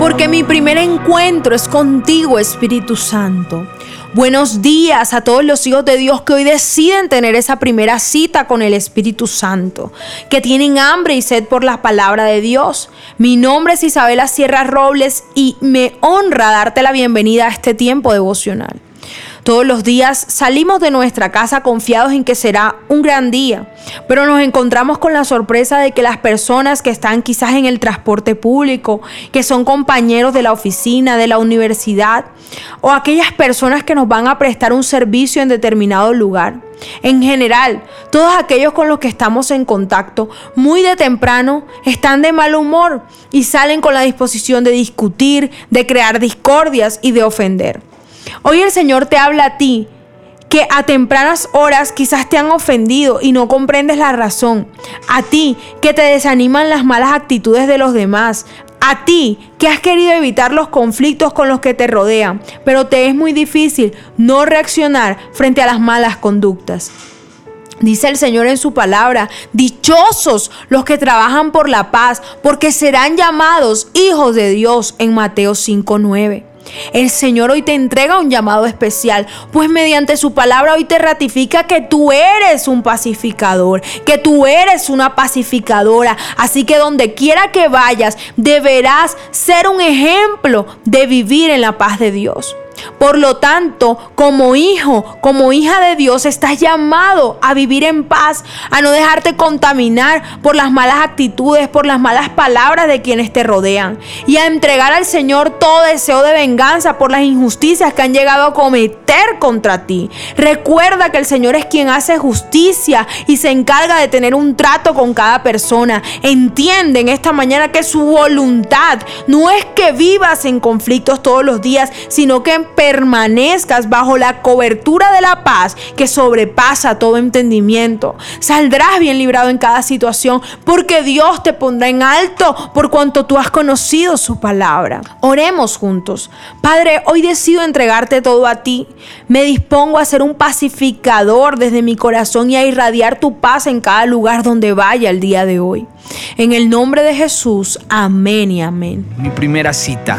porque mi primer encuentro es contigo, Espíritu Santo. Buenos días a todos los hijos de Dios que hoy deciden tener esa primera cita con el Espíritu Santo, que tienen hambre y sed por la palabra de Dios. Mi nombre es Isabela Sierra Robles y me honra darte la bienvenida a este tiempo devocional. Todos los días salimos de nuestra casa confiados en que será un gran día, pero nos encontramos con la sorpresa de que las personas que están quizás en el transporte público, que son compañeros de la oficina, de la universidad, o aquellas personas que nos van a prestar un servicio en determinado lugar, en general, todos aquellos con los que estamos en contacto muy de temprano están de mal humor y salen con la disposición de discutir, de crear discordias y de ofender. Hoy el Señor te habla a ti que a tempranas horas quizás te han ofendido y no comprendes la razón. A ti que te desaniman las malas actitudes de los demás. A ti que has querido evitar los conflictos con los que te rodean, pero te es muy difícil no reaccionar frente a las malas conductas. Dice el Señor en su palabra, dichosos los que trabajan por la paz, porque serán llamados hijos de Dios en Mateo 5.9. El Señor hoy te entrega un llamado especial, pues mediante su palabra hoy te ratifica que tú eres un pacificador, que tú eres una pacificadora. Así que donde quiera que vayas, deberás ser un ejemplo de vivir en la paz de Dios. Por lo tanto, como hijo, como hija de Dios, estás llamado a vivir en paz, a no dejarte contaminar por las malas actitudes, por las malas palabras de quienes te rodean y a entregar al Señor todo deseo de venganza por las injusticias que han llegado a cometer contra ti. Recuerda que el Señor es quien hace justicia y se encarga de tener un trato con cada persona. Entiende en esta mañana que su voluntad no es que vivas en conflictos todos los días, sino que permanezcas bajo la cobertura de la paz que sobrepasa todo entendimiento. Saldrás bien librado en cada situación porque Dios te pondrá en alto por cuanto tú has conocido su palabra. Oremos juntos. Padre, hoy decido entregarte todo a ti. Me dispongo a ser un pacificador desde mi corazón y a irradiar tu paz en cada lugar donde vaya el día de hoy. En el nombre de Jesús, amén y amén. Mi primera cita